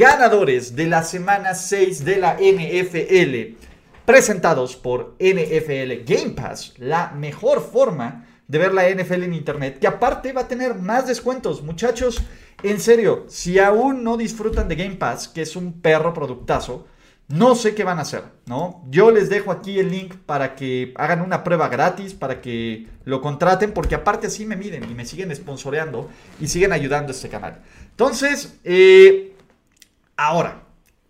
Ganadores de la semana 6 de la NFL, presentados por NFL Game Pass, la mejor forma de ver la NFL en Internet, que aparte va a tener más descuentos. Muchachos, en serio, si aún no disfrutan de Game Pass, que es un perro productazo, no sé qué van a hacer, ¿no? Yo les dejo aquí el link para que hagan una prueba gratis, para que lo contraten, porque aparte así me miden y me siguen sponsoreando y siguen ayudando a este canal. Entonces, eh, ahora,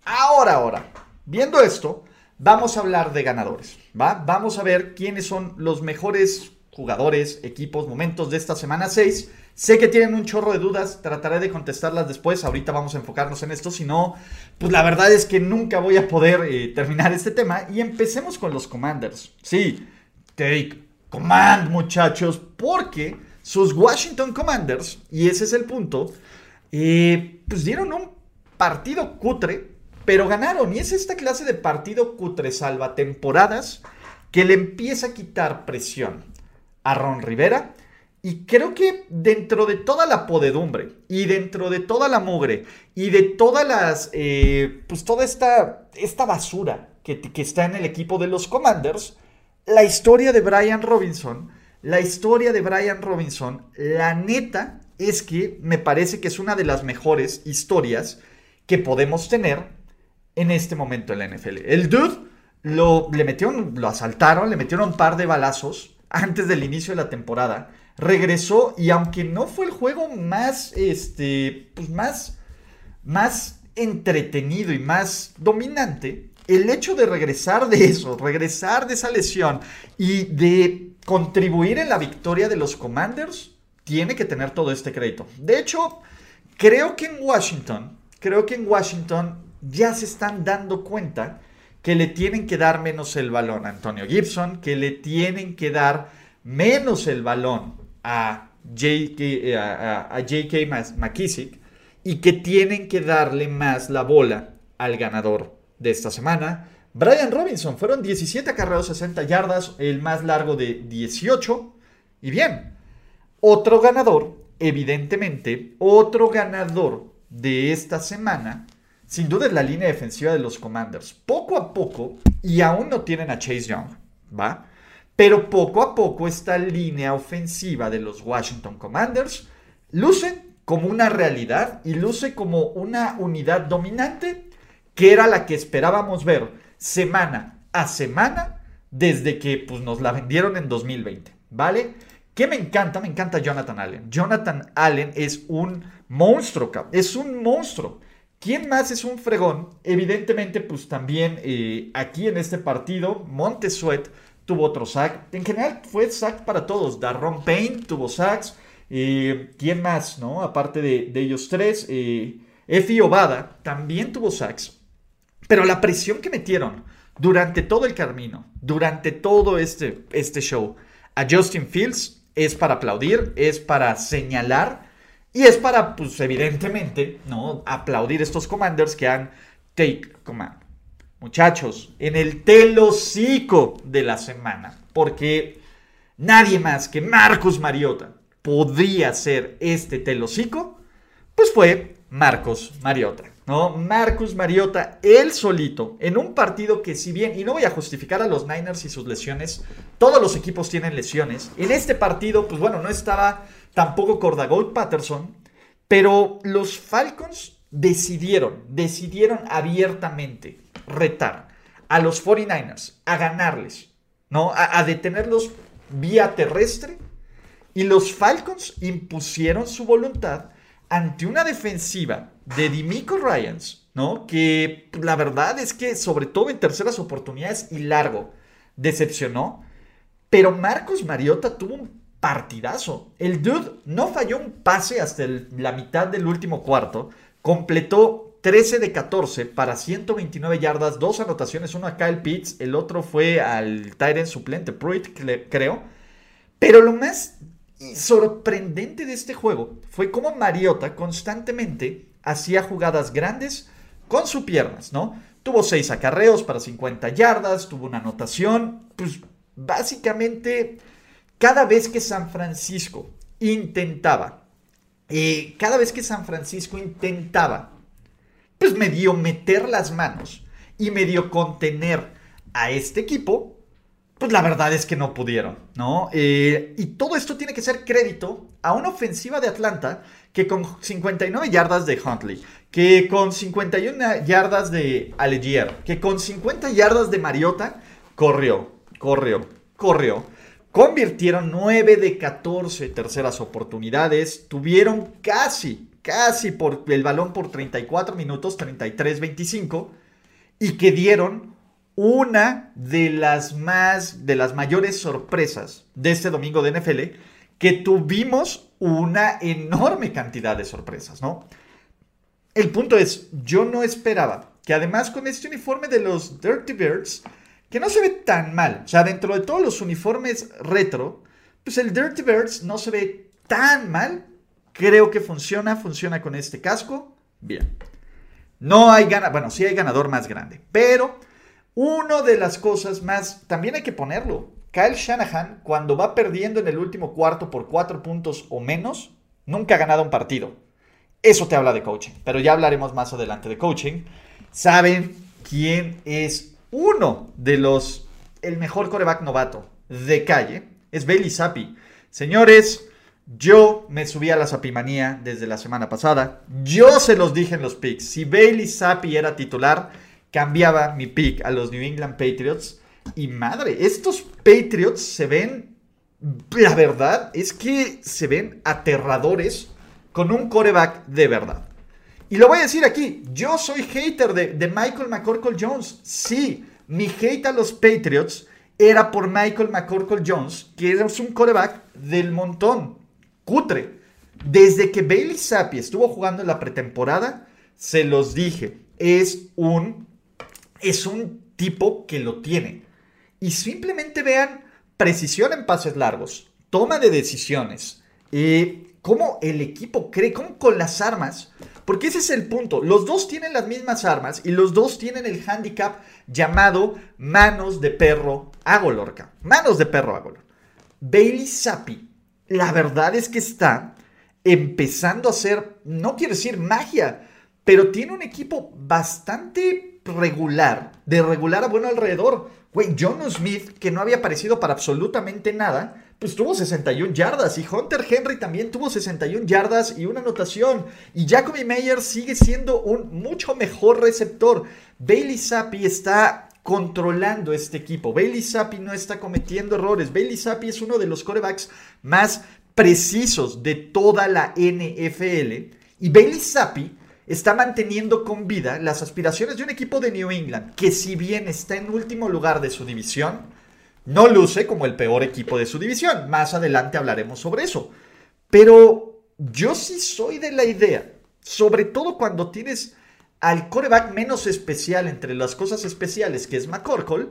ahora, ahora, viendo esto, vamos a hablar de ganadores, ¿va? Vamos a ver quiénes son los mejores jugadores, equipos, momentos de esta semana 6. Sé que tienen un chorro de dudas, trataré de contestarlas después, ahorita vamos a enfocarnos en esto, si no, pues la verdad es que nunca voy a poder eh, terminar este tema y empecemos con los Commanders. Sí, take command muchachos, porque sus Washington Commanders, y ese es el punto, eh, pues dieron un partido cutre, pero ganaron, y es esta clase de partido cutre salva temporadas que le empieza a quitar presión a Ron Rivera. Y creo que dentro de toda la podedumbre y dentro de toda la mugre y de todas las, eh, pues toda esta, esta basura que, que está en el equipo de los Commanders, la historia de Brian Robinson, la historia de Brian Robinson, la neta es que me parece que es una de las mejores historias que podemos tener en este momento en la NFL. El dude lo, le metieron, lo asaltaron, le metieron un par de balazos antes del inicio de la temporada. Regresó y aunque no fue el juego más, este, pues más, más entretenido y más dominante, el hecho de regresar de eso, regresar de esa lesión y de contribuir en la victoria de los Commanders, tiene que tener todo este crédito. De hecho, creo que en Washington, creo que en Washington ya se están dando cuenta que le tienen que dar menos el balón a Antonio Gibson, que le tienen que dar menos el balón a J.K. A, a, McKissick y que tienen que darle más la bola al ganador de esta semana. Brian Robinson, fueron 17 carreras, 60 yardas, el más largo de 18. Y bien, otro ganador, evidentemente, otro ganador de esta semana sin duda es la línea defensiva de los Commanders. Poco a poco, y aún no tienen a Chase Young, ¿va? Pero poco a poco esta línea ofensiva de los Washington Commanders luce como una realidad y luce como una unidad dominante que era la que esperábamos ver semana a semana desde que pues, nos la vendieron en 2020, ¿vale? Que me encanta, me encanta Jonathan Allen. Jonathan Allen es un monstruo, es un monstruo. ¿Quién más es un fregón? Evidentemente, pues también eh, aquí en este partido, Montesuet tuvo otro sack. En general fue sack para todos. Darron Payne tuvo sacks. Eh, ¿Quién más, no? Aparte de, ellos tres. Eh, Efi Obada también tuvo sacks. Pero la presión que metieron durante todo el camino, durante todo este, este show, a Justin Fields es para aplaudir, es para señalar y es para, pues evidentemente, ¿no? Aplaudir estos commanders que han take command. Muchachos, en el telocico de la semana, porque nadie más que Marcos Mariota podría ser este telocico, pues fue Marcos Mariota. Marcus Mariota, él solito, en un partido que si bien, y no voy a justificar a los Niners y sus lesiones, todos los equipos tienen lesiones, en este partido, pues bueno, no estaba tampoco Cordagold Patterson, pero los Falcons decidieron, decidieron abiertamente retar a los 49ers a ganarles, ¿no? A, detenerlos vía terrestre. Y los Falcons impusieron su voluntad ante una defensiva de Dimico Ryans, ¿no? Que la verdad es que, sobre todo en terceras oportunidades y largo, decepcionó. Pero Marcos Mariota tuvo un partidazo. El dude no falló un pase hasta la mitad del último cuarto. completó 13 de 14 para 129 yardas, dos anotaciones, uno a Kyle Pitts, el otro fue al Tyrant suplente, Pruitt, creo. Pero lo más sorprendente de este juego fue cómo Mariota constantemente hacía jugadas grandes con sus piernas, ¿no? Tuvo seis acarreos para 50 yardas, tuvo una anotación, pues básicamente cada vez que San Francisco intentaba, eh, cada vez que San Francisco intentaba, pues medio meter las manos y medio contener a este equipo, pues la verdad es que no pudieron, ¿no? Eh, y todo esto tiene que ser crédito a una ofensiva de Atlanta que con 59 yardas de Huntley, que con 51 yardas de Allegier, que con 50 yardas de Mariota, corrió, corrió, corrió. Convirtieron 9 de 14 terceras oportunidades, tuvieron casi, casi por el balón por 34 minutos, 33-25, y que dieron una de las más, de las mayores sorpresas de este domingo de NFL, que tuvimos una enorme cantidad de sorpresas, ¿no? El punto es, yo no esperaba que además con este uniforme de los Dirty Birds, que no se ve tan mal, o sea, dentro de todos los uniformes retro, pues el Dirty Birds no se ve tan mal. Creo que funciona, funciona con este casco. Bien. No hay ganador, bueno, sí hay ganador más grande, pero una de las cosas más, también hay que ponerlo, Kyle Shanahan, cuando va perdiendo en el último cuarto por cuatro puntos o menos, nunca ha ganado un partido. Eso te habla de coaching, pero ya hablaremos más adelante de coaching. ¿Saben quién es uno de los, el mejor coreback novato de calle? Es Bailey Zappi. Señores, yo me subí a la Zapimanía desde la semana pasada. Yo se los dije en los picks. Si Bailey Zappi era titular, cambiaba mi pick a los New England Patriots y madre, estos Patriots se ven, la verdad es que se ven aterradores con un coreback de verdad. Y lo voy a decir aquí, yo soy hater de, Michael McCorkle Jones. Sí, mi hate a los Patriots era por Michael McCorkle Jones, que es un coreback del montón, cutre. Desde que Bailey Zappi estuvo jugando en la pretemporada, se los dije, es un, es un tipo que lo tiene. Y simplemente vean precisión en pases largos, toma de decisiones, eh, cómo el equipo cree, cómo con las armas, porque ese es el punto, los dos tienen las mismas armas y los dos tienen el handicap llamado manos de perro agolorca, manos de perro agolor. Bailey Zappi, la verdad es que está empezando a hacer, no quiero decir magia, pero tiene un equipo bastante regular, de regular a bueno alrededor. Güey, John Smith, que no había aparecido para absolutamente nada, pues tuvo 61 yardas. Y Hunter Henry también tuvo 61 yardas y una anotación. Y Jacoby Meyer sigue siendo un mucho mejor receptor. Bailey Zappi está controlando este equipo. Bailey Zappi no está cometiendo errores. Bailey Zappi es uno de los corebacks más precisos de toda la NFL. Y Bailey Zappi está manteniendo con vida las aspiraciones de un equipo de New England, que si bien está en último lugar de su división, no luce como el peor equipo de su división. Más adelante hablaremos sobre eso. Pero yo sí soy de la idea, sobre todo cuando tienes al coreback menos especial entre las cosas especiales, que es McCorkle,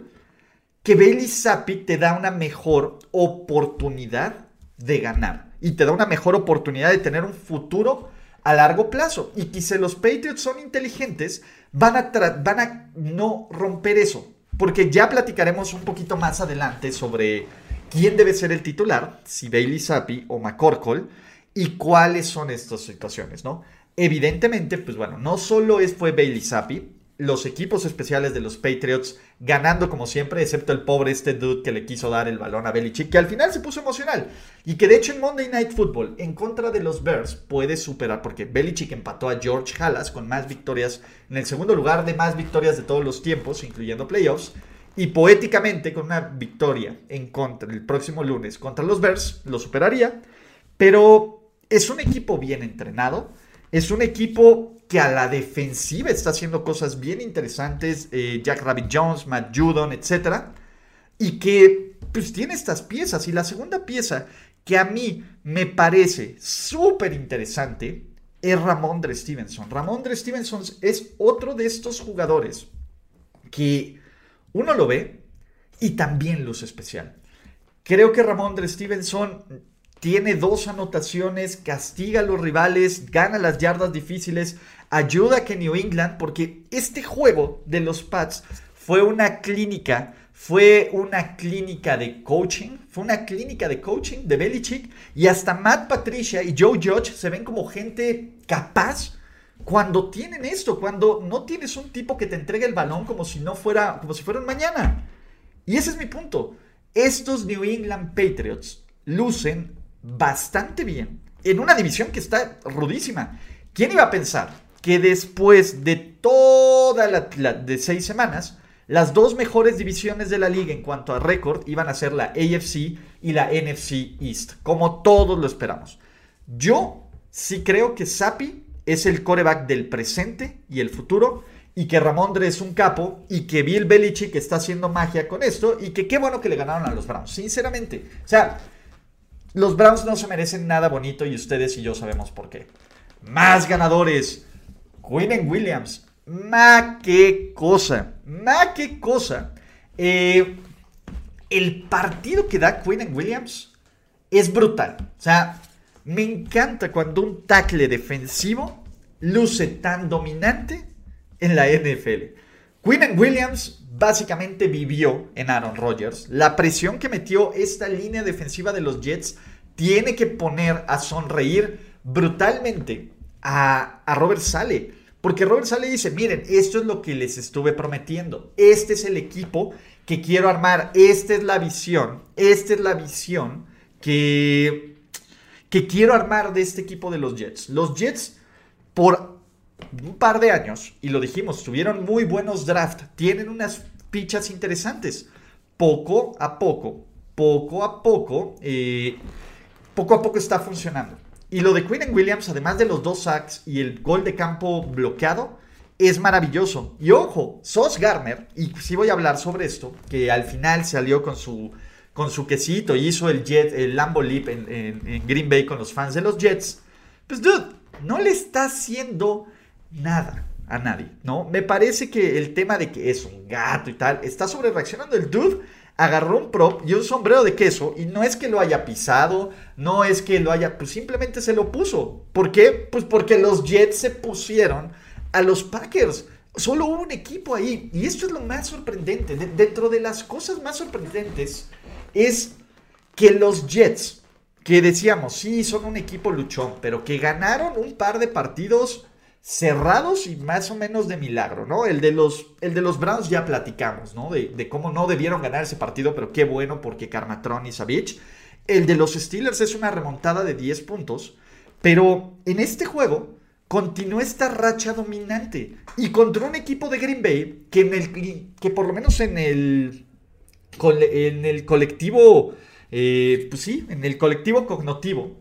que Bailey Zappi te da una mejor oportunidad de ganar y te da una mejor oportunidad de tener un futuro a largo plazo. Y que si los Patriots son inteligentes, van a, van a no romper eso. Porque ya platicaremos un poquito más adelante sobre quién debe ser el titular, si Bailey Zappi o McCorkle, y cuáles son estas situaciones, ¿no? Evidentemente, pues bueno, no solo es, fue Bailey Zappi, los equipos especiales de los Patriots ganando como siempre, excepto el pobre este dude que le quiso dar el balón a Belichick, que al final se puso emocional. Y que de hecho en Monday Night Football, en contra de los Bears, puede superar, porque Belichick empató a George Halas con más victorias, en el segundo lugar de más victorias de todos los tiempos, incluyendo playoffs. Y poéticamente, con una victoria en contra el próximo lunes contra los Bears, lo superaría. Pero es un equipo bien entrenado. Es un equipo que a la defensiva está haciendo cosas bien interesantes, eh, Jack Rabbit Jones, Matt Judon, etc. Y que pues tiene estas piezas. Y la segunda pieza que a mí me parece súper interesante es Ramondre Stevenson. Ramondre Stevenson es otro de estos jugadores que uno lo ve y también luce especial. Creo que Ramondre Stevenson tiene dos anotaciones, castiga a los rivales, gana las yardas difíciles, ayuda a que New England, porque este juego de los Pats fue una clínica, fue una clínica de coaching, fue una clínica de coaching de Belichick y hasta Matt Patricia y Joe Judge se ven como gente capaz cuando tienen esto, cuando no tienes un tipo que te entregue el balón como si no fuera, como si fuera un mañana. Y ese es mi punto. Estos New England Patriots lucen bastante bien en una división que está rudísima. ¿Quién iba a pensar que después de toda la, de seis semanas, las dos mejores divisiones de la liga en cuanto a récord iban a ser la AFC y la NFC East, como todos lo esperamos. Yo sí creo que Sapi es el coreback del presente y el futuro y que Ramondre es un capo y que Bill Belichick está haciendo magia con esto y que qué bueno que le ganaron a los Browns, sinceramente. O sea, los Browns no se merecen nada bonito y ustedes y yo sabemos por qué. Más ganadores. Quinnen Williams. Ma qué cosa. Ma qué cosa. Eh, el partido que da Quinnen Williams es brutal. O sea, me encanta cuando un tackle defensivo luce tan dominante en la NFL. Quinnen Williams básicamente vivió en Aaron Rodgers. La presión que metió esta línea defensiva de los Jets tiene que poner a sonreír brutalmente a, Robert Sale. Porque Robert Sale dice, miren, esto es lo que les estuve prometiendo. Este es el equipo que quiero armar. Esta es la visión. Esta es la visión que, que quiero armar de este equipo de los Jets. Los Jets, por un par de años, y lo dijimos, tuvieron muy buenos drafts, tienen unas fichas interesantes. Poco a poco, poco a poco, eh, poco a poco está funcionando. Y lo de Quinn Williams, además de los dos sacks y el gol de campo bloqueado, es maravilloso. Y ojo, Sos Garner, y sí voy a hablar sobre esto, que al final salió con su, con su quesito y hizo el Jet, el Lambo Leap en, en Green Bay con los fans de los Jets. Pues, dude, no le está haciendo nada a nadie, ¿no? Me parece que el tema de que es un gato y tal, está sobre reaccionando. El dude agarró un prop y un sombrero de queso y no es que lo haya pisado, no es que lo haya, pues simplemente se lo puso. ¿Por qué? Pues porque los Jets se pusieron a los Packers. Solo hubo un equipo ahí. Y esto es lo más sorprendente. dentro de las cosas más sorprendentes es que los Jets, que decíamos, sí, son un equipo luchón, pero que ganaron un par de partidos cerrados y más o menos de milagro, ¿no? El de los, el de los Browns ya platicamos, ¿no? De, cómo no debieron ganar ese partido, pero qué bueno porque Carmatron y Savage. El de los Steelers es una remontada de 10 puntos, pero en este juego continuó esta racha dominante y contra un equipo de Green Bay que, en el, que por lo menos en el, en el colectivo, eh, pues sí, en el colectivo cognitivo,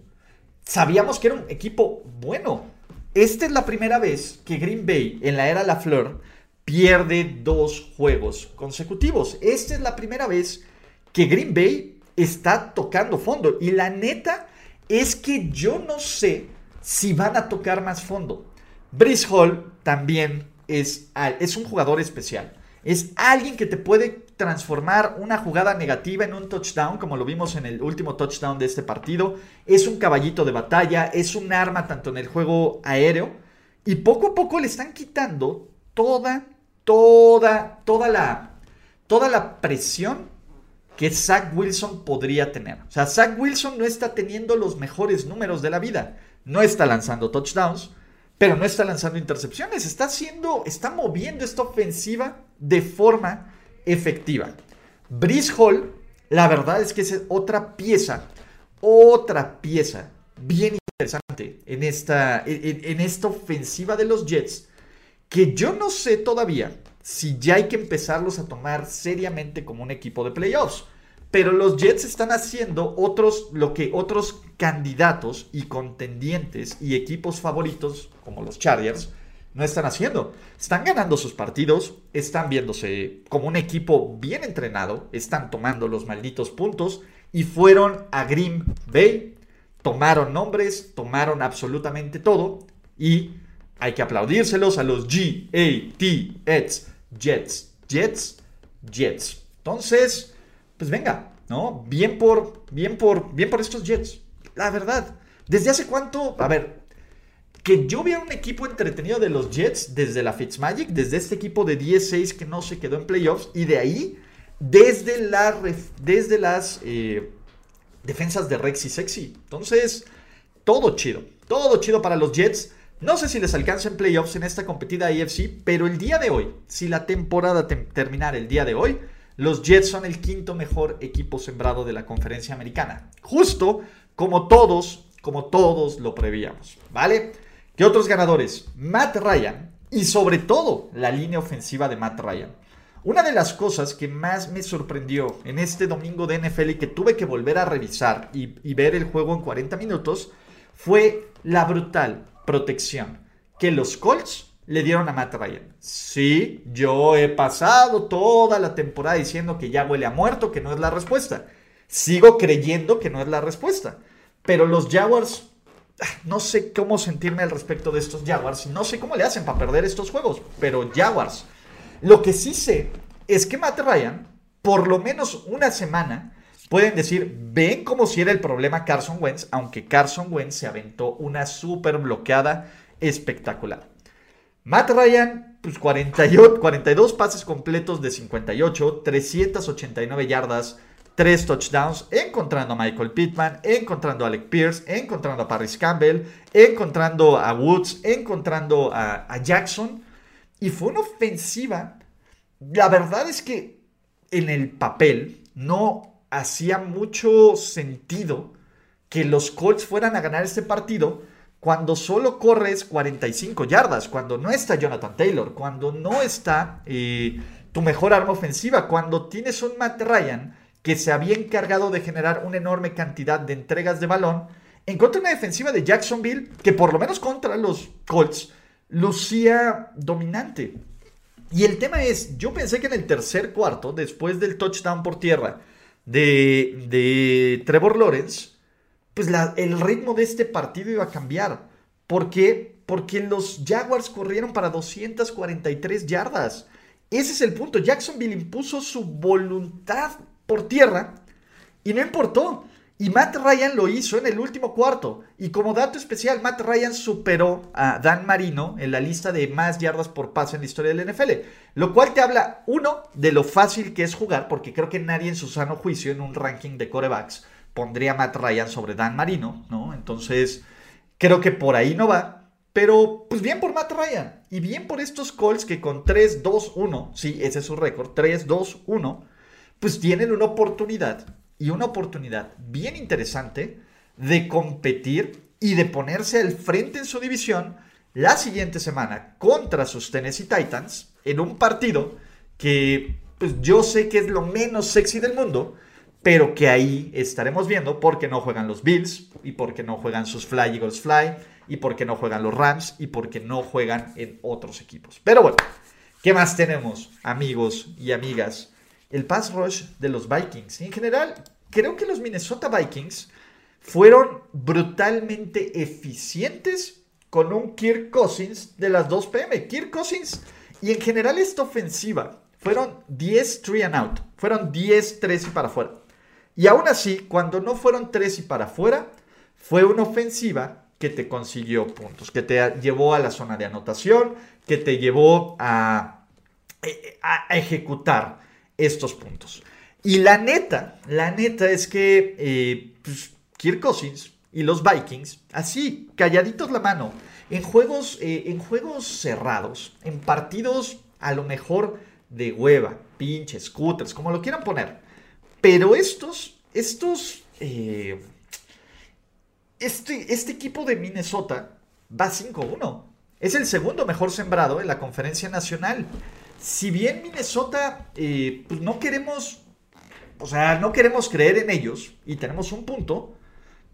sabíamos que era un equipo bueno esta es la primera vez que Green Bay en la era La Fleur pierde dos juegos consecutivos. Esta es la primera vez que Green Bay está tocando fondo. Y la neta es que yo no sé si van a tocar más fondo. Brice Hall también es, es un jugador especial. Es alguien que te puede transformar una jugada negativa en un touchdown, como lo vimos en el último touchdown de este partido. Es un caballito de batalla, es un arma tanto en el juego aéreo. Y poco a poco le están quitando toda, toda, toda la, toda la presión que Zach Wilson podría tener. O sea, Zach Wilson no está teniendo los mejores números de la vida. No está lanzando touchdowns, pero no está lanzando intercepciones. Está haciendo, está moviendo esta ofensiva de forma efectiva. Brice Hall, la verdad es que es otra pieza, otra pieza bien interesante en esta, en, esta ofensiva de los Jets, que yo no sé todavía si ya hay que empezarlos a tomar seriamente como un equipo de playoffs. Pero los Jets están haciendo otros, lo que otros candidatos y contendientes y equipos favoritos, como los Chargers, no están haciendo. Están ganando sus partidos, están viéndose como un equipo bien entrenado, están tomando los malditos puntos y fueron a Green Bay, tomaron nombres, tomaron absolutamente todo Y hay que aplaudírselos a los G-A-T-S, Jets, Jets, Jets. Entonces, pues venga, ¿no? Bien por, bien por, bien por estos Jets. La verdad, ¿desde hace cuánto? A ver, que yo vea un equipo entretenido de los Jets desde la Fitzmagic, desde este equipo de 10-6 que no se quedó en playoffs, y de ahí, desde, la, desde las eh, defensas de Rex y Sexy. Entonces, todo chido, todo chido para los Jets. No sé si les alcanza en playoffs en esta competida AFC, pero el día de hoy, si la temporada terminara el día de hoy, los Jets son el quinto mejor equipo sembrado de la conferencia americana. Justo como todos, como todos lo prevíamos, ¿vale? ¿Qué otros ganadores? Matt Ryan y sobre todo la línea ofensiva de Matt Ryan. Una de las cosas que más me sorprendió en este domingo de NFL y que tuve que volver a revisar y, y ver el juego en 40 minutos fue la brutal protección que los Colts le dieron a Matt Ryan. Sí, yo he pasado toda la temporada diciendo que ya huele a muerto, que no es la respuesta. Sigo creyendo que no es la respuesta. Pero los Jaguars, no sé cómo sentirme al respecto de estos Jaguars. No sé cómo le hacen para perder estos juegos. Pero Jaguars. Lo que sí sé es que Matt Ryan, por lo menos una semana, pueden decir, ven como si era el problema Carson Wentz, aunque Carson Wentz se aventó una súper bloqueada espectacular. Matt Ryan, pues 48, 42 pases completos de 58, 389 yardas, 3 touchdowns, encontrando a Michael Pittman, encontrando a Alec Pierce, encontrando a Paris Campbell, encontrando a Woods, encontrando a, a Jackson. Y fue una ofensiva. La verdad es que en el papel no hacía mucho sentido que los Colts fueran a ganar este partido cuando solo corres 45 yardas, cuando no está Jonathan Taylor, cuando no está eh, tu mejor arma ofensiva, cuando tienes un Matt Ryan que se había encargado de generar una enorme cantidad de entregas de balón, en contra de una defensiva de Jacksonville que por lo menos contra los Colts lucía dominante. Y el tema es, yo pensé que en el tercer cuarto, después del touchdown por tierra de, de Trevor Lawrence, pues el ritmo de este partido iba a cambiar. ¿Por qué? Porque los Jaguars corrieron para 243 yardas. Ese es el punto. Jacksonville impuso su voluntad por tierra y no importó. Y Matt Ryan lo hizo en el último cuarto. Y como dato especial, Matt Ryan superó a Dan Marino en la lista de más yardas por pase en la historia del NFL. Lo cual te habla, uno, de lo fácil que es jugar, porque creo que nadie en su sano juicio en un ranking de corebacks pondría Matt Ryan sobre Dan Marino, ¿no? Entonces, creo que por ahí no va. Pero, pues bien por Matt Ryan. Y bien por estos Colts que con 3-2-1, sí, ese es su récord, 3-2-1, pues tienen una oportunidad y una oportunidad bien interesante de competir y de ponerse al frente en su división la siguiente semana contra sus Tennessee Titans en un partido que pues yo sé que es lo menos sexy del mundo, pero que ahí estaremos viendo porque no juegan los Bills y porque no juegan sus Fly Eagles Fly y porque no juegan los Rams y porque no juegan en otros equipos. Pero bueno, ¿qué más tenemos, amigos y amigas? El pass rush de los Vikings. En general, creo que los Minnesota Vikings fueron brutalmente eficientes con un Kirk Cousins de las 2 pm. Kirk Cousins y en general esta ofensiva fueron 10 3 and out. Fueron 10 3 y para afuera. Y aún así, cuando no fueron tres y para afuera, fue una ofensiva que te consiguió puntos, que te llevó a la zona de anotación, que te llevó a, ejecutar estos puntos. Y la neta, la neta es que eh, pues, Kirk Cousins y los Vikings, así, calladitos la mano, en juegos, eh, en juegos cerrados, en partidos a lo mejor de hueva, pinches, scooters, como lo quieran poner, pero estos, estos, eh, este, este equipo de Minnesota va 5-1. Es el segundo mejor sembrado en la conferencia nacional. Si bien Minnesota, eh, pues no queremos, o sea, no queremos creer en ellos y tenemos un punto,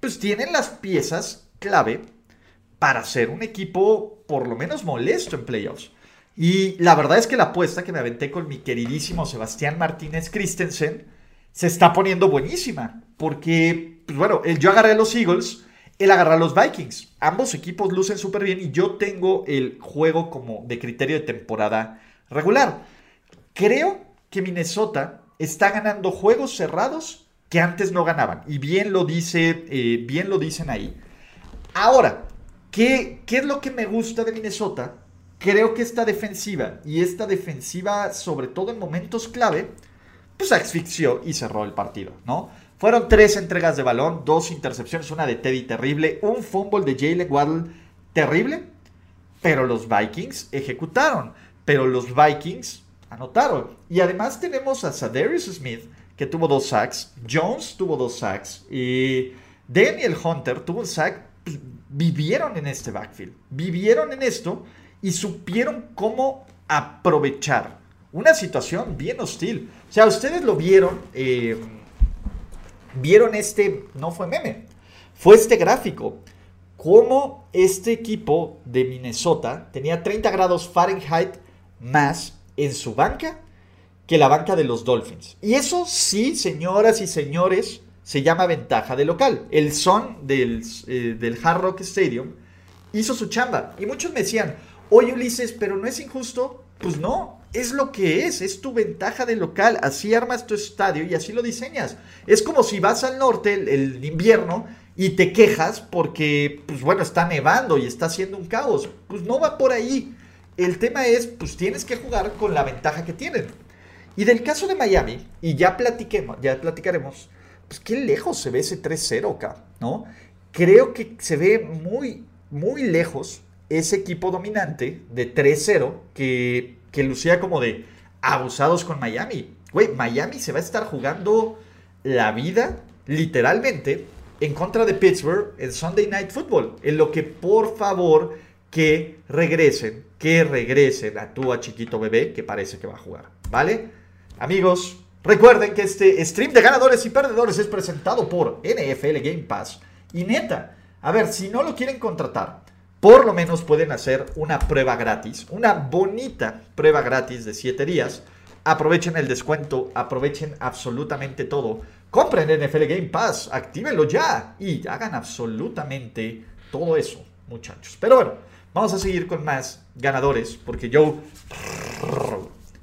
pues tienen las piezas clave para ser un equipo por lo menos molesto en playoffs. Y la verdad es que la apuesta que me aventé con mi queridísimo Sebastián Martínez Christensen se está poniendo buenísima. Porque, pues bueno, yo agarré a los Eagles el agarrar a los Vikings. Ambos equipos lucen súper bien y yo tengo el juego como de criterio de temporada regular. Creo que Minnesota está ganando juegos cerrados que antes no ganaban. Y bien lo, dice, eh, bien lo dicen ahí. Ahora, ¿qué, ¿qué es lo que me gusta de Minnesota? Creo que esta defensiva, y esta defensiva sobre todo en momentos clave, pues asfixió y cerró el partido, ¿no? Fueron tres entregas de balón, dos intercepciones, una de Teddy terrible, un fumble de Jalen Waddle terrible, pero los Vikings ejecutaron, pero los Vikings anotaron. Y además tenemos a Sadarius Smith, que tuvo dos sacks, Jones tuvo dos sacks, y Daniel Hunter tuvo un sack. Pues, vivieron en este backfield, vivieron en esto y supieron cómo aprovechar una situación bien hostil. O sea, ustedes lo vieron. Eh, vieron este, no fue meme, fue este gráfico. Cómo este equipo de Minnesota tenía 30 grados Fahrenheit más en su banca que la banca de los Dolphins. Y eso sí, señoras y señores, se llama ventaja de local. El son del, eh, del Hard Rock Stadium hizo su chamba. Y muchos me decían, oye Ulises, pero no es injusto. Pues no, es lo que es, es tu ventaja de local, así armas tu estadio y así lo diseñas. Es como si vas al norte el, invierno y te quejas porque, pues bueno, está nevando y está haciendo un caos. Pues no va por ahí. El tema es, pues tienes que jugar con la ventaja que tienen. Y del caso de Miami, y ya platiquemos, ya platicaremos, pues qué lejos se ve ese 3-0 acá, ¿no? Creo que se ve muy, muy lejos ese equipo dominante de 3-0 que que lucía como de abusados con Miami. Güey, Miami se va a estar jugando la vida, literalmente, en contra de Pittsburgh en Sunday Night Football. En lo que, por favor, que regresen, que regresen a tu chiquito bebé, que parece que va a jugar. ¿Vale? Amigos, recuerden que este stream de ganadores y perdedores es presentado por NFL Game Pass. Y neta, a ver, si no lo quieren contratar, por lo menos pueden hacer una prueba gratis, una bonita prueba gratis de 7 días. Aprovechen el descuento, aprovechen absolutamente todo. Compren NFL Game Pass, actívenlo ya y hagan absolutamente todo eso, muchachos. Pero bueno, vamos a seguir con más ganadores porque Joe...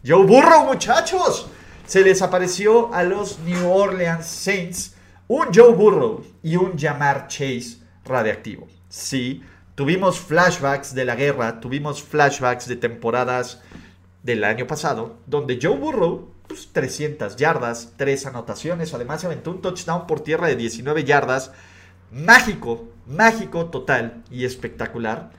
Joe Burrow, muchachos. Se les apareció a los New Orleans Saints un Joe Burrow y un Jamar Chase radiactivo. Sí, Tuvimos flashbacks de la guerra, tuvimos flashbacks de temporadas del año pasado, donde Joe Burrow, pues 300 yardas, 3 anotaciones, además se aventó un touchdown por tierra de 19 yardas, mágico, mágico total y espectacular.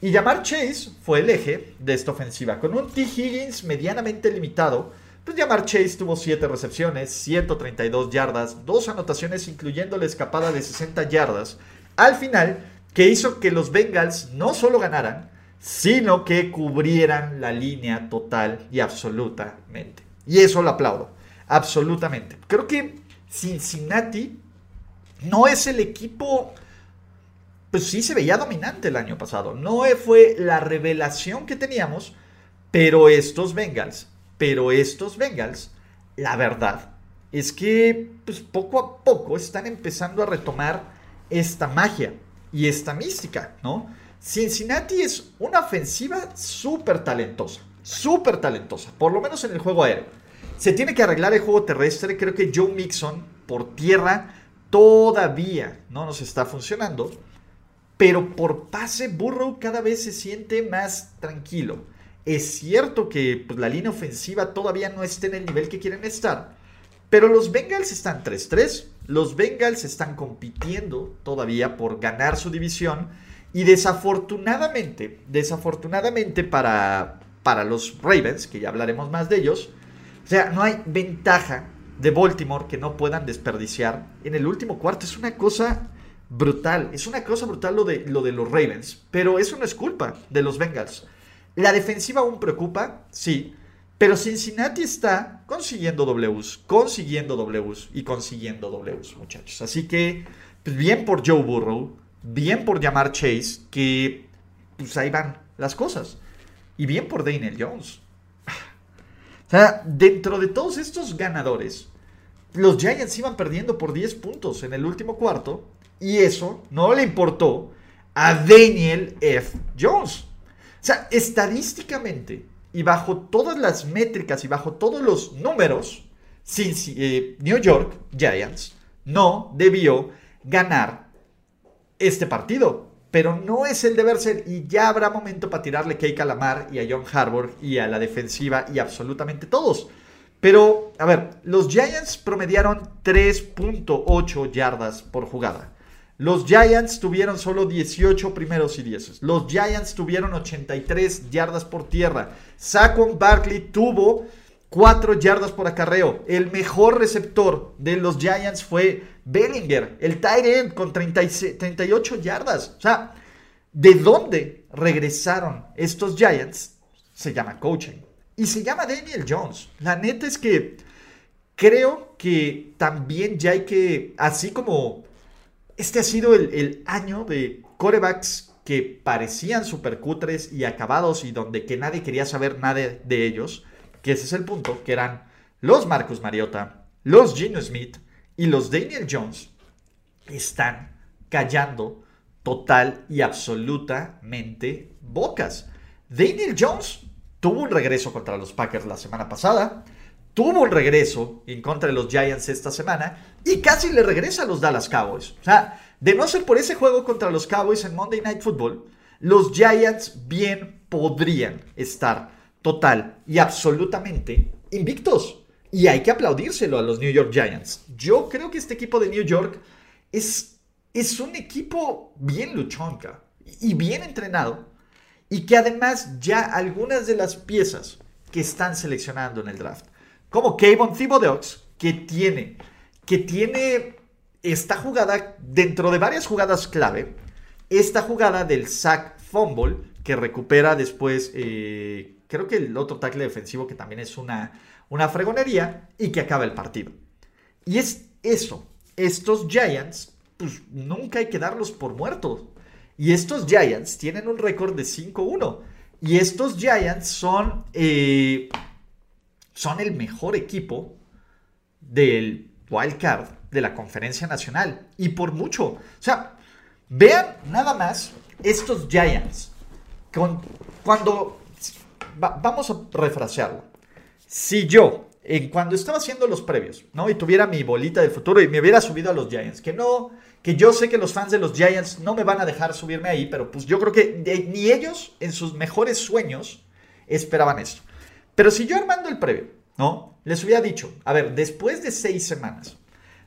Y Jamar Chase fue el eje de esta ofensiva, con un T. Higgins medianamente limitado, pues Jamar Chase tuvo 7 recepciones, 132 yardas, 2 anotaciones incluyendo la escapada de 60 yardas. Al final, que hizo que los Bengals no solo ganaran, sino que cubrieran la línea total y absolutamente. Y eso lo aplaudo, absolutamente. Creo que Cincinnati no es el equipo, pues sí se veía dominante el año pasado, no fue la revelación que teníamos, pero estos Bengals, pero estos Bengals, la verdad es que pues poco a poco están empezando a retomar esta magia y esta mística, ¿no? Cincinnati es una ofensiva súper talentosa, súper talentosa, por lo menos en el juego aéreo. Se tiene que arreglar el juego terrestre, creo que Joe Mixon por tierra todavía no nos está funcionando, pero por pase Burrow cada vez se siente más tranquilo. Es cierto que pues, la línea ofensiva todavía no está en el nivel que quieren estar, pero los Bengals están 3-3, los Bengals están compitiendo todavía por ganar su división y desafortunadamente, desafortunadamente para, para los Ravens, que ya hablaremos más de ellos, o sea, no hay ventaja de Baltimore que no puedan desperdiciar en el último cuarto. Es una cosa brutal, es una cosa brutal lo de, lo de los Ravens, pero eso no es culpa de los Bengals. La defensiva aún preocupa, sí, pero Cincinnati está consiguiendo Ws, consiguiendo Ws y consiguiendo Ws, muchachos. Así que, pues bien por Joe Burrow, bien por llamar Chase, que pues ahí van las cosas. Y bien por Daniel Jones. O sea, dentro de todos estos ganadores, los Giants iban perdiendo por 10 puntos en el último cuarto Y eso no le importó a Daniel F. Jones. O sea, estadísticamente y bajo todas las métricas y bajo todos los números, eh, New York Giants no debió ganar este partido. Pero no es el deber ser y ya habrá momento para tirarle cake a Lamar y a John Harbour y a la defensiva y absolutamente todos. Pero, a ver, los Giants promediaron 3.8 yardas por jugada. Los Giants tuvieron solo 18 primeros y 10. Los Giants tuvieron 83 yardas por tierra. Saquon Barkley tuvo 4 yardas por acarreo. El mejor receptor de los Giants fue Bellinger, el tight end con 38 yardas. O sea, ¿de dónde regresaron estos Giants? Se llama coaching. Y se llama Daniel Jones. La neta es que creo que también ya hay que, así como este ha sido el, el año de corebacks que parecían supercutres y acabados y donde que nadie quería saber nada de ellos que ese es el punto, que eran los Marcus Mariota, los Gino Smith y los Daniel Jones, están callando total y absolutamente bocas. Daniel Jones tuvo un regreso contra los Packers la semana pasada, tuvo un regreso en contra de los Giants esta semana y casi le regresa a los Dallas Cowboys. O sea, de no ser por ese juego contra los Cowboys en Monday Night Football, los Giants bien podrían estar total y absolutamente invictos. Y hay que aplaudírselo a los New York Giants. Yo creo que este equipo de New York es, es un equipo bien luchonca y bien entrenado. Y que además ya algunas de las piezas que están seleccionando en el draft, como Kayvon Thibodeaux, que tiene, que tiene esta jugada dentro de varias jugadas clave, esta jugada del sack fumble que recupera después eh, creo que el otro tackle defensivo que también es una, una fregonería y que acaba el partido. Y es eso, estos Giants, pues nunca hay que darlos por muertos. Y estos Giants tienen un récord de 5-1. Y estos Giants son, eh, son el mejor equipo del wild card de la conferencia nacional. Y por mucho. O sea, vean nada más estos Giants. Con, cuando vamos a refrasearlo. Si yo, en cuando estaba haciendo los previos, ¿no? Y tuviera mi bolita de futuro y me hubiera subido a los Giants, que no, que yo sé que los fans de los Giants no me van a dejar subirme ahí, pero pues yo creo que ni ellos en sus mejores sueños esperaban esto. Pero si yo armando el previo, ¿no? Les hubiera dicho, a ver, después de seis semanas,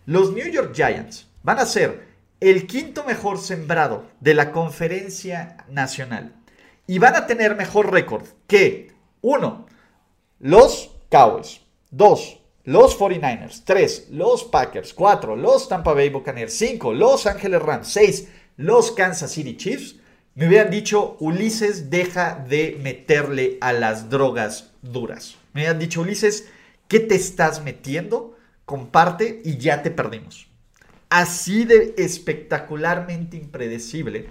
los New York Giants van a ser el quinto mejor sembrado de la conferencia nacional y van a tener mejor récord que, uno, los Cowboys, dos, los 49ers, tres, los Packers, cuatro, los Tampa Bay Buccaneers, cinco, los Ángeles Rams, seis, los Kansas City Chiefs, me hubieran dicho, Ulises, deja de meterle a las drogas duras. Me hubieran dicho, Ulises, ¿qué te estás metiendo? Comparte y ya te perdimos. Así de espectacularmente impredecible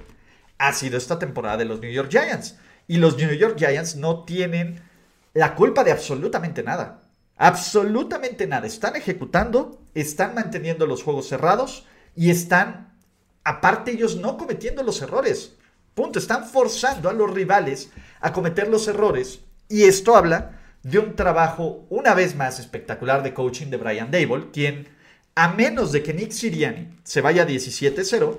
ha sido esta temporada de los New York Giants. Y los New York Giants no tienen la culpa de absolutamente nada. Absolutamente nada. Están ejecutando, están manteniendo los juegos cerrados y están, aparte ellos, no cometiendo los errores. Punto. Están forzando a los rivales a cometer los errores. Y esto habla de un trabajo, una vez más, espectacular de coaching de Brian Dable, quien, a menos de que Nick Siriani se vaya 17-0,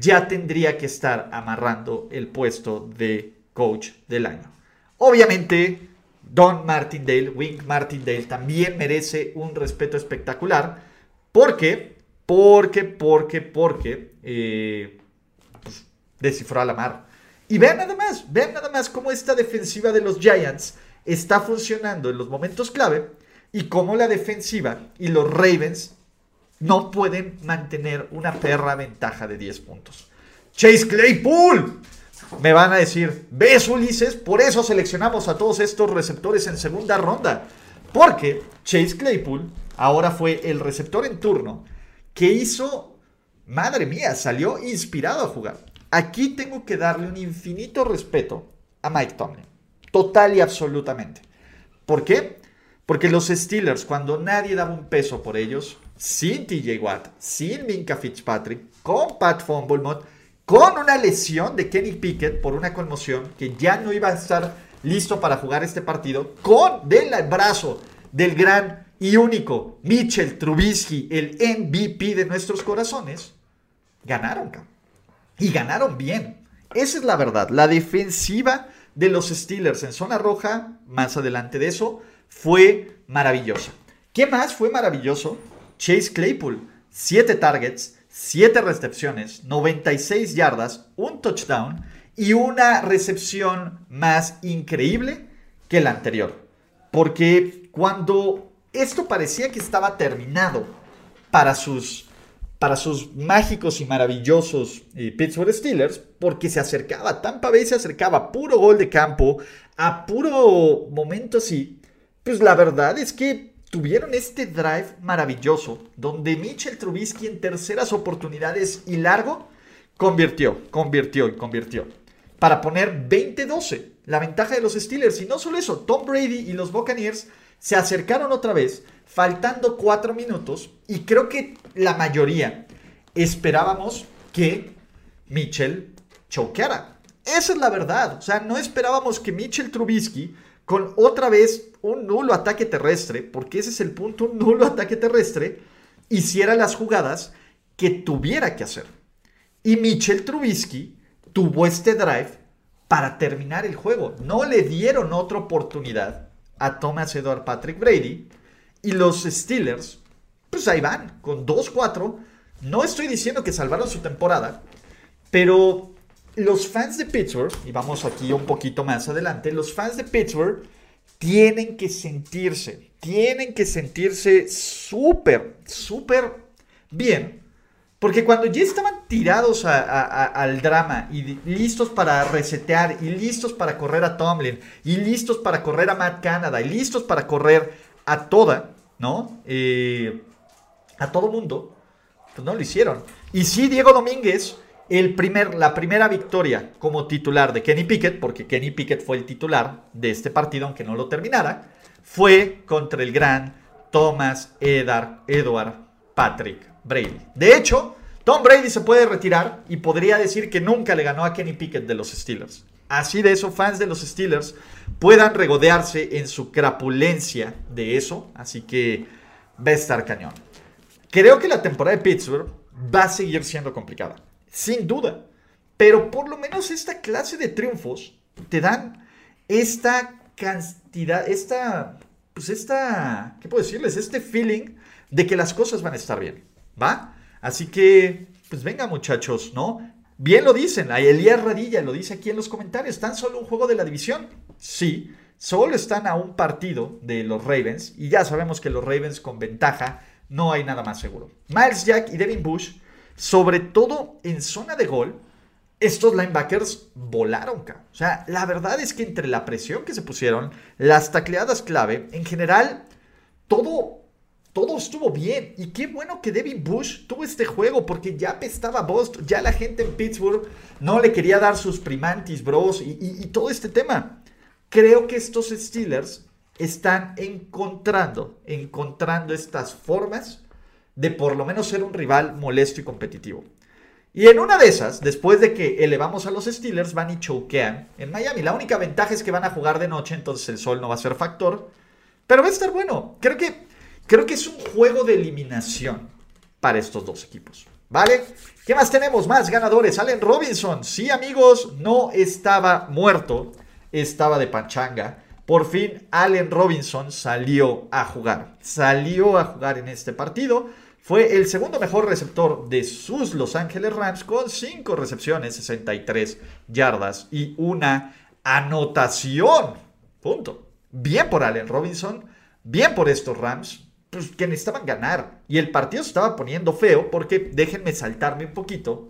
ya tendría que estar amarrando el puesto de coach del año. Obviamente, Don Martindale, Wink Martindale, también merece un respeto espectacular. porque, Porque, porque, porque eh, descifró a la mar. Y vean nada más, vean nada más cómo esta defensiva de los Giants está funcionando en los momentos clave y cómo la defensiva y los Ravens no pueden mantener una perra ventaja de 10 puntos. Chase Claypool. Me van a decir, ¿ves Ulises? Por eso seleccionamos a todos estos receptores en segunda ronda. Porque Chase Claypool ahora fue el receptor en turno que hizo, madre mía, salió inspirado a jugar. Aquí tengo que darle un infinito respeto a Mike Tomlin. Total y absolutamente. ¿Por qué? Porque los Steelers, cuando nadie daba un peso por ellos, sin TJ Watt, sin Minka Fitzpatrick, con Pat Fumblemont, con una lesión de Kenny Pickett por una conmoción que ya no iba a estar listo para jugar este partido, con del brazo del gran y único Mitchell Trubisky, el MVP de nuestros corazones, ganaron, Y ganaron bien. Esa es la verdad. La defensiva de los Steelers en zona roja, más adelante de eso, fue maravillosa. ¿Qué más fue maravilloso? Chase Claypool, 7 targets, 7 recepciones, 96 yardas, un touchdown y una recepción más increíble que la anterior. Porque cuando esto parecía que estaba terminado para sus, para sus mágicos y maravillosos eh, Pittsburgh Steelers, porque se acercaba, Tampa Bay se acercaba puro gol de campo, a puro momento así, pues la verdad es que tuvieron este drive maravilloso donde Mitchell Trubisky en terceras oportunidades y largo convirtió, convirtió y convirtió para poner 20-12 la ventaja de los Steelers. Y no solo eso, Tom Brady y los Buccaneers se acercaron otra vez, faltando 4 minutos, y creo que la mayoría esperábamos que Mitchell choqueara. Esa es la verdad. O sea, no esperábamos que Mitchell Trubisky con otra vez un nulo ataque terrestre, porque ese es el punto, un nulo ataque terrestre, hiciera las jugadas que tuviera que hacer. Y Mitchell Trubisky tuvo este drive para terminar el juego. No le dieron otra oportunidad a Thomas Edward Patrick Brady. Y los Steelers, pues ahí van, con 2-4. No estoy diciendo que salvaron su temporada, pero los fans de Pittsburgh, y vamos aquí un poquito más adelante, los fans de Pittsburgh tienen que sentirse, tienen que sentirse súper, súper bien. Porque cuando ya estaban tirados al drama y listos para resetear y listos para correr a Tomlin y listos para correr a Matt Canada y listos para correr a toda, ¿no? Eh, a todo mundo, pues no lo hicieron. Y sí, Diego Domínguez el primer, la primera victoria como titular de Kenny Pickett, porque Kenny Pickett fue el titular de este partido, aunque no lo terminara, fue contra el gran Thomas Edar, Edward Patrick Brady. De hecho, Tom Brady se puede retirar y podría decir que nunca le ganó a Kenny Pickett de los Steelers. Así de eso, fans de los Steelers puedan regodearse en su crapulencia de eso. Así que va a estar cañón. Creo que la temporada de Pittsburgh va a seguir siendo complicada sin duda. Pero por lo menos esta clase de triunfos te dan esta cantidad, esta, pues esta, ¿qué puedo decirles? Este feeling de que las cosas van a estar bien, ¿va? Así que, pues venga muchachos, ¿no? Bien lo dicen, Elías Radilla lo dice aquí en los comentarios, ¿están solo un juego de la división? Sí, solo están a un partido de los Ravens y ya sabemos que los Ravens con ventaja no hay nada más seguro. Miles Jack y Devin Bush sobre todo en zona de gol, estos linebackers volaron. O sea, la verdad es que entre la presión que se pusieron, las tacleadas clave, en general, todo, todo estuvo bien. Y qué bueno que Devin Bush tuvo este juego, porque ya apestaba Boston, ya la gente en Pittsburgh no le quería dar sus primantis, bros, y, y todo este tema. Creo que estos Steelers están encontrando, encontrando estas formas de por lo menos ser un rival molesto y competitivo. Y en una de esas, después de que elevamos a los Steelers, van y choquean en Miami. La única ventaja es que van a jugar de noche, entonces el sol no va a ser factor. Pero va a estar bueno. Creo que, creo que es un juego de eliminación para estos dos equipos. ¿Vale? ¿Qué más tenemos? Más ganadores. Allen Robinson. Sí, amigos, no estaba muerto. Estaba de panchanga. Por fin, Allen Robinson salió a jugar. Salió a jugar en este partido. Fue el segundo mejor receptor de sus Los Ángeles Rams con 5 recepciones, 63 yardas y una anotación. Punto. Bien por Allen Robinson, bien por estos Rams, pues, que necesitaban ganar. Y el partido se estaba poniendo feo porque, déjenme saltarme un poquito,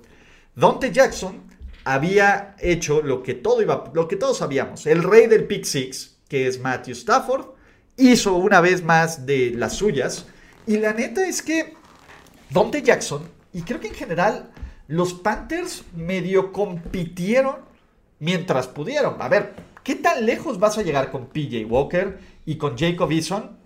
Dante Jackson había hecho lo que, todo iba, lo que todos sabíamos. El rey del pick six, que es Matthew Stafford, hizo una vez más de las suyas. Y la neta es que Dante Jackson, y creo que en general los Panthers medio compitieron mientras pudieron. A ver, ¿qué tan lejos vas a llegar con PJ Walker y con Jacob Eason?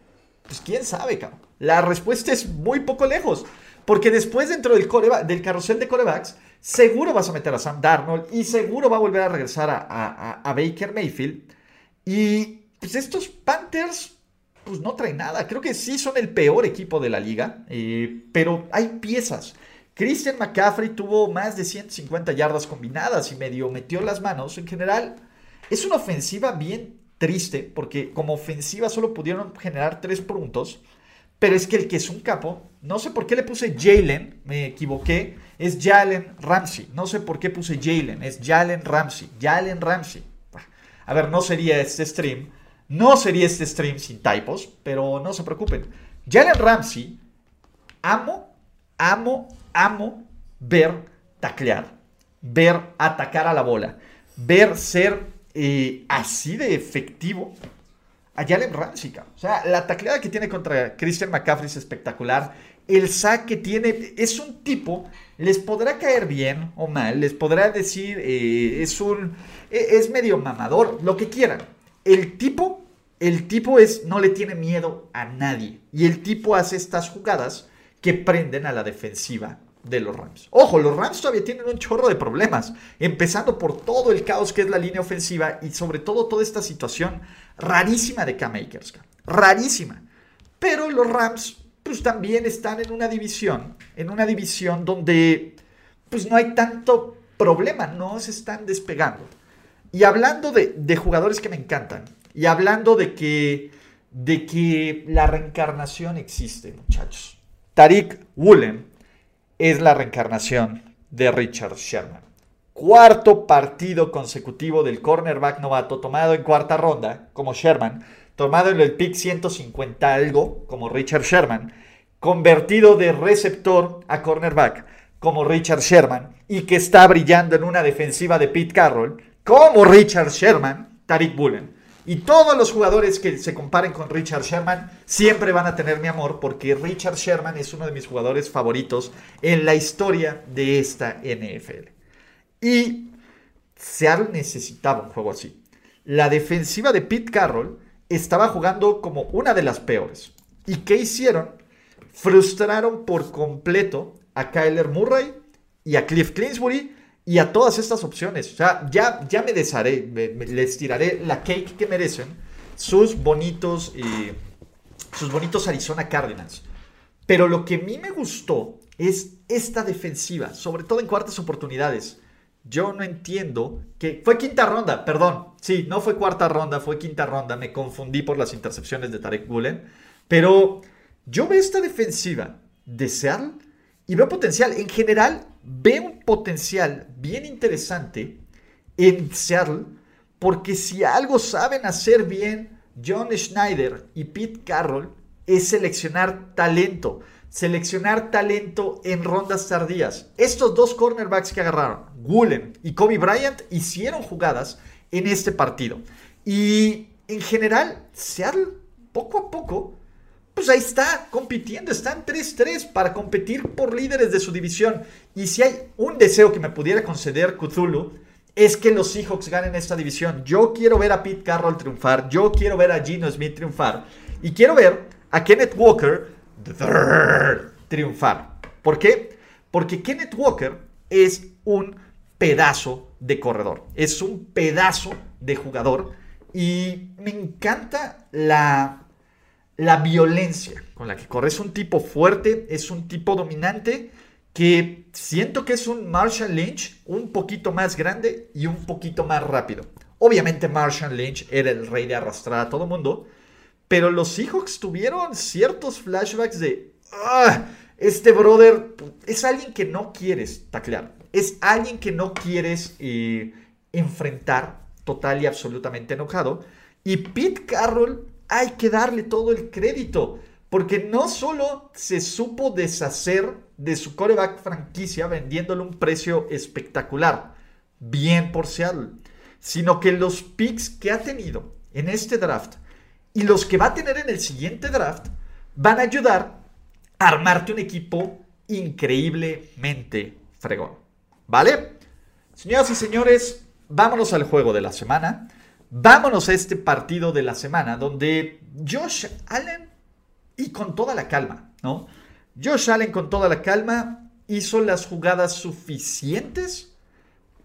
Pues quién sabe, cabrón. La respuesta es muy poco lejos. Porque después dentro del, carrusel de corebacks, seguro vas a meter a Sam Darnold y seguro va a volver a regresar a, Baker Mayfield. Y pues estos Panthers, pues no traen nada. Creo que sí son el peor equipo de la liga, eh, pero hay piezas. Christian McCaffrey tuvo más de 150 yardas combinadas y medio metió las manos. En general, es una ofensiva bien triste porque como ofensiva solo pudieron generar tres puntos. Pero es que el que es un capo, no sé por qué le puse Jalen, me equivoqué, es Jalen Ramsey. No sé por qué puse Jalen, es Jalen Ramsey. Jalen Ramsey. A ver, no sería este stream, no sería este stream sin typos, pero no se preocupen. Jalen Ramsey, amo, amo, amo ver taclear, ver atacar a la bola, ver ser eh, así de efectivo a Jalen Ramsey. O sea, la tacleada que tiene contra Christian McCaffrey es espectacular. El sack que tiene es un tipo, les podrá caer bien o mal, les podrá decir, eh, es un, e, es medio mamador, lo que quieran. El tipo, el tipo es, no le tiene miedo a nadie. Y el tipo hace estas jugadas que prenden a la defensiva de los Rams. Ojo, los Rams todavía tienen un chorro de problemas, empezando por todo el caos que es la línea ofensiva y sobre todo toda esta situación rarísima de K-Makers. Rarísima. Pero los Rams pues también están en una división, en una división donde pues no hay tanto problema, no se están despegando. Y hablando de, de jugadores que me encantan, y hablando de que, de que la reencarnación existe, muchachos. Tariq Woolen es la reencarnación de Richard Sherman. Cuarto partido consecutivo del cornerback novato tomado en cuarta ronda, como Sherman, tomado en el pick 150 algo, como Richard Sherman, convertido de receptor a cornerback, como Richard Sherman, y que está brillando en una defensiva de Pete Carroll, como Richard Sherman, Tariq Bullen. Y todos los jugadores que se comparen con Richard Sherman siempre van a tener mi amor porque Richard Sherman es uno de mis jugadores favoritos en la historia de esta NFL. Y Seattle necesitaba un juego así. La defensiva de Pete Carroll estaba jugando como una de las peores. ¿Y qué hicieron? Frustraron por completo a Kyler Murray y a Cliff Clinsbury y a todas estas opciones. O sea, ya, ya me desharé, les tiraré la cake que merecen sus bonitos, eh, sus bonitos Arizona Cardinals. Pero lo que a mí me gustó es esta defensiva, sobre todo en cuartas oportunidades. Yo no entiendo que fue quinta ronda, perdón. Sí, no fue cuarta ronda, fue quinta ronda. Me confundí por las intercepciones de Tarek Bullen. Pero yo veo esta defensiva de y veo potencial. En general, veo un potencial bien interesante en Seattle, porque si algo saben hacer bien John Schneider y Pete Carroll es seleccionar talento, seleccionar talento en rondas tardías. Estos dos cornerbacks que agarraron, Woolen y Kobe Bryant, hicieron jugadas en este partido. Y en general, Seattle poco a poco pues ahí está, compitiendo, están 3-3 para competir por líderes de su división. Y si hay un deseo que me pudiera conceder Cthulhu, es que los Seahawks ganen esta división. Yo quiero ver a Pete Carroll triunfar, yo quiero ver a Gino Smith triunfar, y quiero ver a Kenneth Walker triunfar. ¿Por qué? Porque Kenneth Walker es un pedazo de corredor, es un pedazo de jugador, y me encanta la la violencia con la que corre. Es un tipo fuerte, es un tipo dominante que siento que es un Marshall Lynch un poquito más grande y un poquito más rápido. Obviamente Marshall Lynch era el rey de arrastrar a todo mundo, pero los Seahawks tuvieron ciertos flashbacks de, ah, este brother es alguien que no quieres taclear, es alguien que no quieres eh, enfrentar total y absolutamente enojado. Y Pete Carroll hay que darle todo el crédito. Porque no solo se supo deshacer de su coreback franquicia vendiéndole un precio espectacular, bien por Seattle, sino que los picks que ha tenido en este draft y los que va a tener en el siguiente draft van a ayudar a armarte un equipo increíblemente fregón. ¿Vale? Señoras y señores, vámonos al juego de la semana. Vámonos a este partido de la semana donde Josh Allen y con toda la calma, ¿no? Josh Allen con toda la calma hizo las jugadas suficientes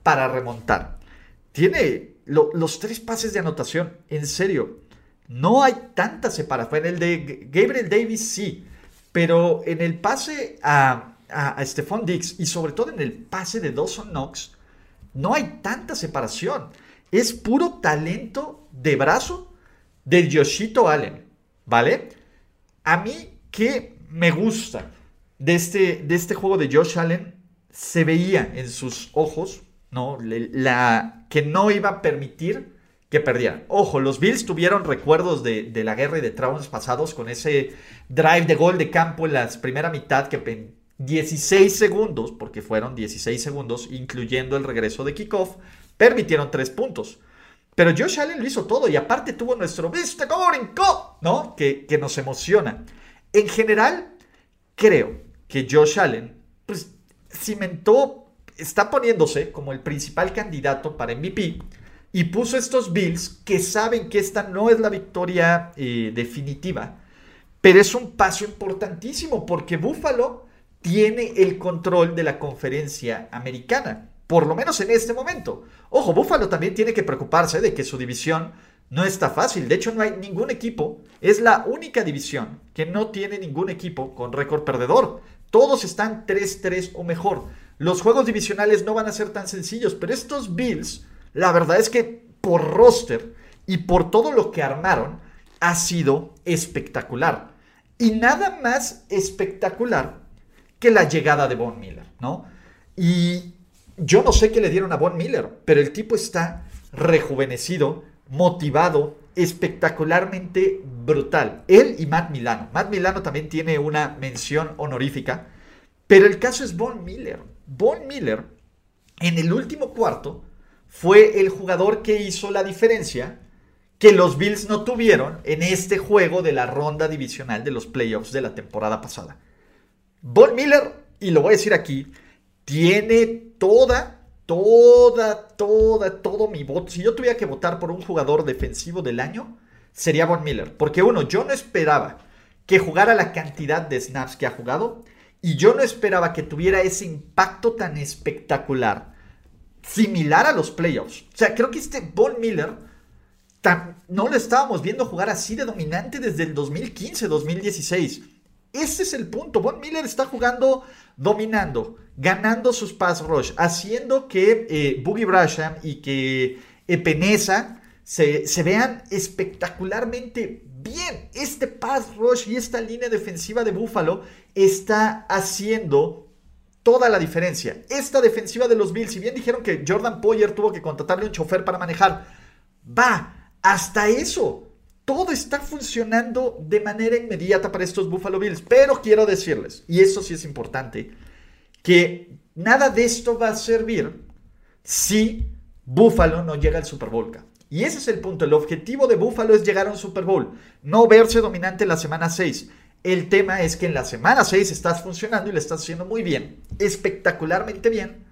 para remontar. Tiene los tres pases de anotación, en serio. No hay tanta separación. En el de Gabriel Davis sí, pero en el pase a, a, Stephon Diggs y sobre todo en el pase de Dawson Knox, no hay tanta separación. Es puro talento de brazo de Yoshito Allen, ¿vale? A mí, ¿qué me gusta de este, de este juego de Josh Allen? Se veía en sus ojos, ¿no? La, que no iba a permitir que perdieran. Ojo, los Bills tuvieron recuerdos de, la guerra y de traumas pasados con ese drive de gol de campo en la primera mitad que en 16 segundos, porque fueron 16 segundos, incluyendo el regreso de kickoff, permitieron 3 puntos. Pero Josh Allen lo hizo todo y aparte tuvo nuestro ¿Viste cómo brincó? ¿No? Que, que nos emociona. En general, creo que Josh Allen pues, cimentó, está poniéndose como el principal candidato para MVP y puso estos Bills que saben que esta no es la victoria eh, definitiva, pero es un paso importantísimo porque Buffalo tiene el control de la conferencia americana, por lo menos en este momento. Ojo, Buffalo también tiene que preocuparse de que su división no está fácil. De hecho, no hay ningún equipo. Es la única división que no tiene ningún equipo con récord perdedor. Todos están 3-3 o mejor. Los juegos divisionales no van a ser tan sencillos, pero estos Bills la verdad es que por roster y por todo lo que armaron, ha sido espectacular. Y nada más espectacular que la llegada de Von Miller, ¿no? Y yo no sé qué le dieron a Von Miller, pero el tipo está rejuvenecido, motivado, espectacularmente brutal. Él y Matt Milano. Matt Milano también tiene una mención honorífica, pero el caso es Von Miller. Von Miller, en el último cuarto, fue el jugador que hizo la diferencia que los Bills no tuvieron en este juego de la ronda divisional de los playoffs de la temporada pasada. Von Miller, y lo voy a decir aquí, tiene toda, toda, toda, todo mi voto. Si yo tuviera que votar por un jugador defensivo del año, sería Von Miller. Porque uno, yo no esperaba que jugara la cantidad de snaps que ha jugado y yo no esperaba que tuviera ese impacto tan espectacular similar a los playoffs. O sea, creo que este Von Miller no lo estábamos viendo jugar así de dominante desde el 2015-2016. Ese es el punto. Von Miller está jugando dominando, ganando sus pass rush, haciendo que eh, Boogie Brasham y que Epenesa se, vean espectacularmente bien. Este pass rush y esta línea defensiva de Buffalo está haciendo toda la diferencia. Esta defensiva de los Bills, si bien dijeron que Jordan Poyer tuvo que contratarle un chofer para manejar, va, hasta eso. Todo está funcionando de manera inmediata para estos Buffalo Bills. Pero quiero decirles, y eso sí es importante, que nada de esto va a servir si Buffalo no llega al Super Bowl. Y ese es el punto. El objetivo de Buffalo es llegar a un Super Bowl, no verse dominante la semana 6. El tema es que en la semana 6 estás funcionando y le estás haciendo muy bien, espectacularmente bien.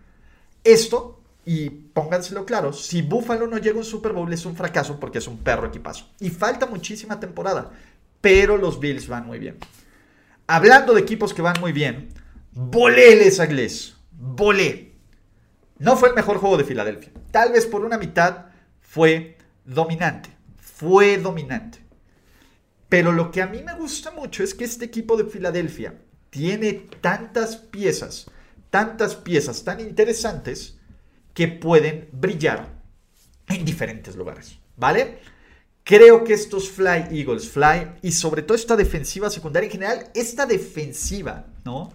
Esto, y pónganselo claro, si Buffalo no llega a un Super Bowl es un fracaso porque es un perro equipazo. Y falta muchísima temporada, pero los Bills van muy bien. Hablando de equipos que van muy bien, volé Les Agles, volé. No fue el mejor juego de Filadelfia. Tal vez por una mitad fue dominante. Fue dominante. Pero lo que a mí me gusta mucho es que este equipo de Filadelfia tiene tantas piezas, tantas piezas tan interesantes que pueden brillar en diferentes lugares, ¿vale? Creo que estos Fly Eagles, Fly y sobre todo esta defensiva secundaria en general, esta defensiva, ¿no?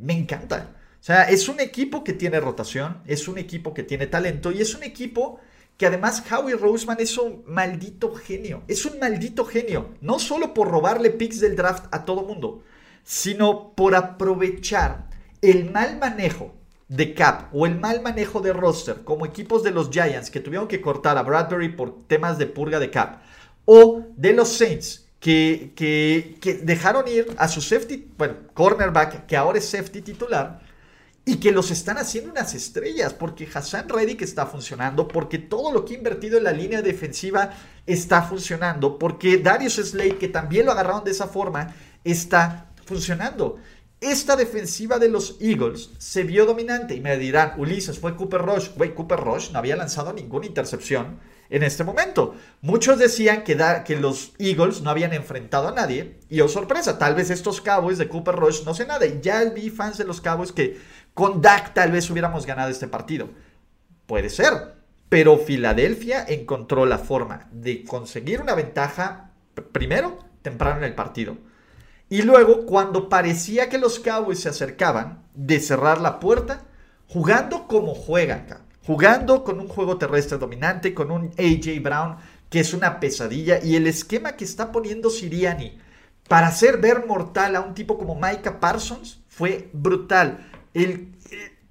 Me encanta. O sea, es un equipo que tiene rotación, es un equipo que tiene talento y es un equipo que además Howie Roseman es un maldito genio. Es un maldito genio. No solo por robarle picks del draft a todo mundo, sino por aprovechar el mal manejo de cap o el mal manejo de roster, como equipos de los Giants que tuvieron que cortar a Bradbury por temas de purga de cap, o de los Saints que, que, dejaron ir a su safety, bueno, cornerback, que ahora es safety titular, y que los están haciendo unas estrellas, porque Hassan Reddick está funcionando, porque todo lo que ha invertido en la línea defensiva está funcionando, porque Darius Slade, que también lo agarraron de esa forma, está funcionando. Esta defensiva de los Eagles se vio dominante y me dirán, Ulises, fue Cooper Rush. Güey, Cooper Rush no había lanzado ninguna intercepción en este momento. Muchos decían que, los Eagles no habían enfrentado a nadie. Y oh sorpresa, tal vez estos Cowboys de Cooper Rush no sé nada. Y ya vi fans de los Cowboys que con Dak tal vez hubiéramos ganado este partido. Puede ser. Pero Filadelfia encontró la forma de conseguir una ventaja primero temprano en el partido y luego, cuando parecía que los Cowboys se acercaban, de cerrar la puerta, jugando como juegan, jugando con un juego terrestre dominante, con un AJ Brown que es una pesadilla, y el esquema que está poniendo Siriani para hacer ver mortal a un tipo como Micah Parsons fue brutal.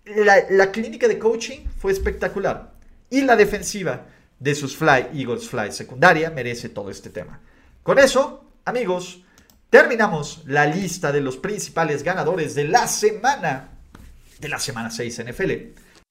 la, la clínica de coaching fue espectacular. Y la defensiva de sus Fly Eagles Fly secundaria merece todo este tema. Con eso, amigos, terminamos la lista de los principales ganadores de la semana, de la semana 6 NFL.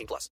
18 plus.